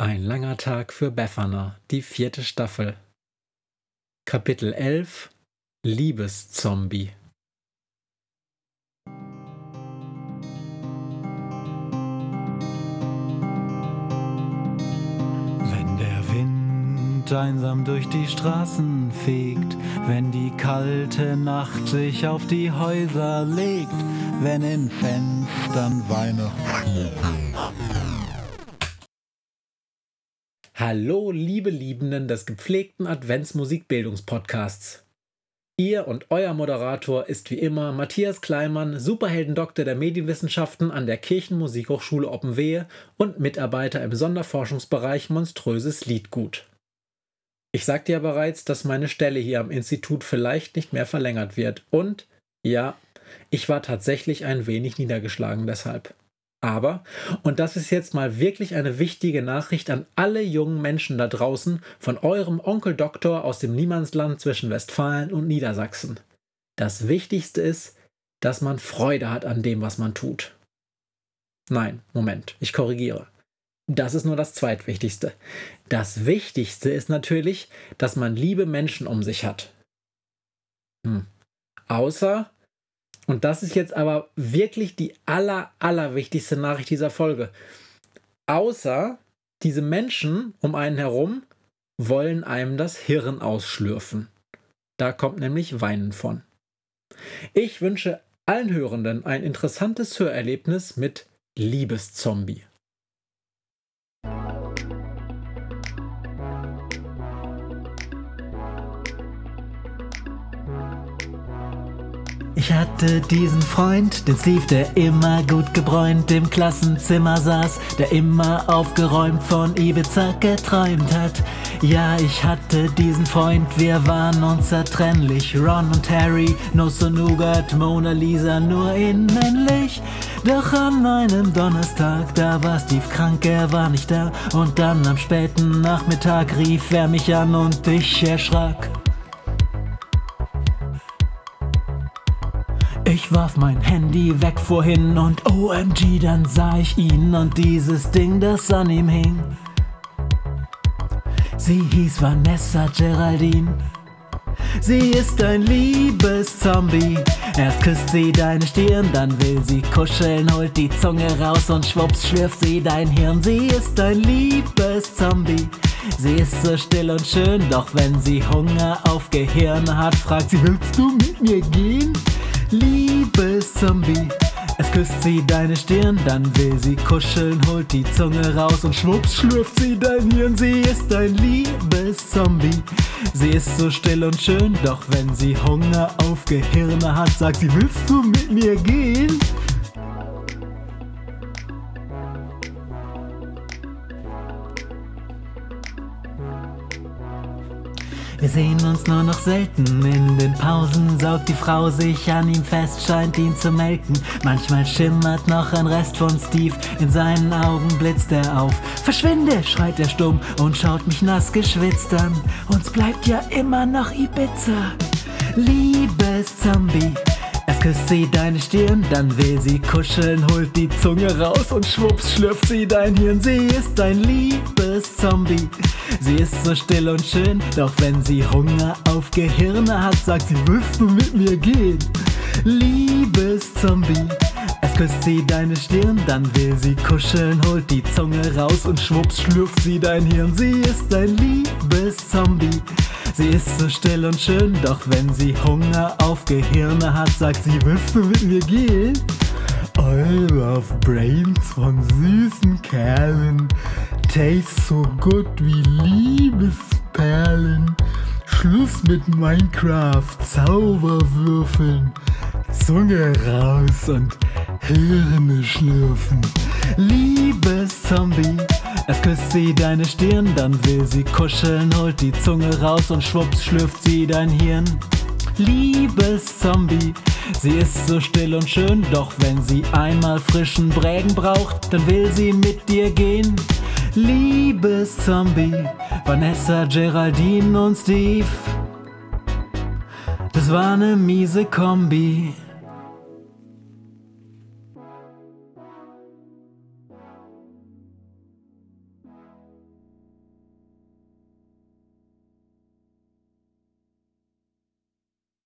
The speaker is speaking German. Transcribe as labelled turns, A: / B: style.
A: Ein langer Tag für Befana, die vierte Staffel. Kapitel 11 Liebeszombie.
B: Wenn der Wind einsam durch die Straßen fegt, wenn die kalte Nacht sich auf die Häuser legt, wenn in Fenstern Weihnachtsschmuck
A: Hallo, liebe Liebenden des gepflegten Adventsmusikbildungspodcasts. Ihr und euer Moderator ist wie immer Matthias Kleimann, Superheldendoktor der Medienwissenschaften an der Kirchenmusikhochschule Oppenwehe und Mitarbeiter im Sonderforschungsbereich Monströses Liedgut. Ich sagte ja bereits, dass meine Stelle hier am Institut vielleicht nicht mehr verlängert wird und ja, ich war tatsächlich ein wenig niedergeschlagen deshalb. Aber, und das ist jetzt mal wirklich eine wichtige Nachricht an alle jungen Menschen da draußen von eurem Onkel Doktor aus dem Niemandsland zwischen Westfalen und Niedersachsen. Das Wichtigste ist, dass man Freude hat an dem, was man tut. Nein, Moment, ich korrigiere. Das ist nur das Zweitwichtigste. Das Wichtigste ist natürlich, dass man liebe Menschen um sich hat. Hm. Außer und das ist jetzt aber wirklich die aller, allerwichtigste Nachricht dieser Folge. Außer diese Menschen um einen herum wollen einem das Hirn ausschlürfen. Da kommt nämlich Weinen von. Ich wünsche allen Hörenden ein interessantes Hörerlebnis mit Liebeszombie.
B: Ich hatte diesen Freund, den Steve, der immer gut gebräunt im Klassenzimmer saß, der immer aufgeräumt von Ibiza geträumt hat. Ja, ich hatte diesen Freund, wir waren unzertrennlich. Ron und Harry, Nuss und Nougat, Mona Lisa nur in männlich. Doch an einem Donnerstag, da war Steve krank, er war nicht da. Und dann am späten Nachmittag rief er mich an und ich erschrak. Ich warf mein Handy weg vorhin und OMG, dann sah ich ihn und dieses Ding, das an ihm hing. Sie hieß Vanessa Geraldine. Sie ist ein Liebeszombie. Erst küsst sie deine Stirn, dann will sie kuscheln, holt die Zunge raus und schwupps schlürft sie dein Hirn. Sie ist ein Liebeszombie. Sie ist so still und schön, doch wenn sie Hunger auf Gehirn hat, fragt sie, willst du mit mir gehen? Liebeszombie. Es küsst sie deine Stirn, dann will sie kuscheln, holt die Zunge raus und schwupps schlürft sie dein Hirn. Sie ist ein Liebeszombie. Sie ist so still und schön, doch wenn sie Hunger auf Gehirne hat, sagt sie, willst du mit mir gehen? Wir sehen uns nur noch selten. In den Pausen saugt die Frau sich an ihm fest, scheint ihn zu melken. Manchmal schimmert noch ein Rest von Steve. In seinen Augen blitzt er auf. Verschwinde, schreit er stumm und schaut mich nass geschwitzt an. Uns bleibt ja immer noch Ibiza. Liebes Zombie. Erst küsst sie deine Stirn, dann will sie kuscheln, holt die Zunge raus und schwupps schlürft sie dein Hirn. Sie ist dein Liebeszombie. Sie ist so still und schön, doch wenn sie Hunger auf Gehirne hat, sagt sie, willst du mit mir gehen? Liebeszombie. Erst küsst sie deine Stirn, dann will sie kuscheln, holt die Zunge raus und schwupps schlürft sie dein Hirn. Sie ist dein Liebeszombie. Sie ist so still und schön, doch wenn sie Hunger auf Gehirne hat, sagt sie, willst du mit mir gehen? I love brains von süßen Kerlen, taste so gut wie Liebesperlen. Schluss mit Minecraft, Zauberwürfeln, Zunge raus und Hirne schlürfen. Liebeszombie, Erst küsst sie deine Stirn, dann will sie kuscheln, holt die Zunge raus und schwupps schlürft sie dein Hirn. Liebes Zombie, sie ist so still und schön, doch wenn sie einmal frischen Brägen braucht, dann will sie mit dir gehen. Liebes Zombie, Vanessa, Geraldine und Steve, das war ne miese Kombi.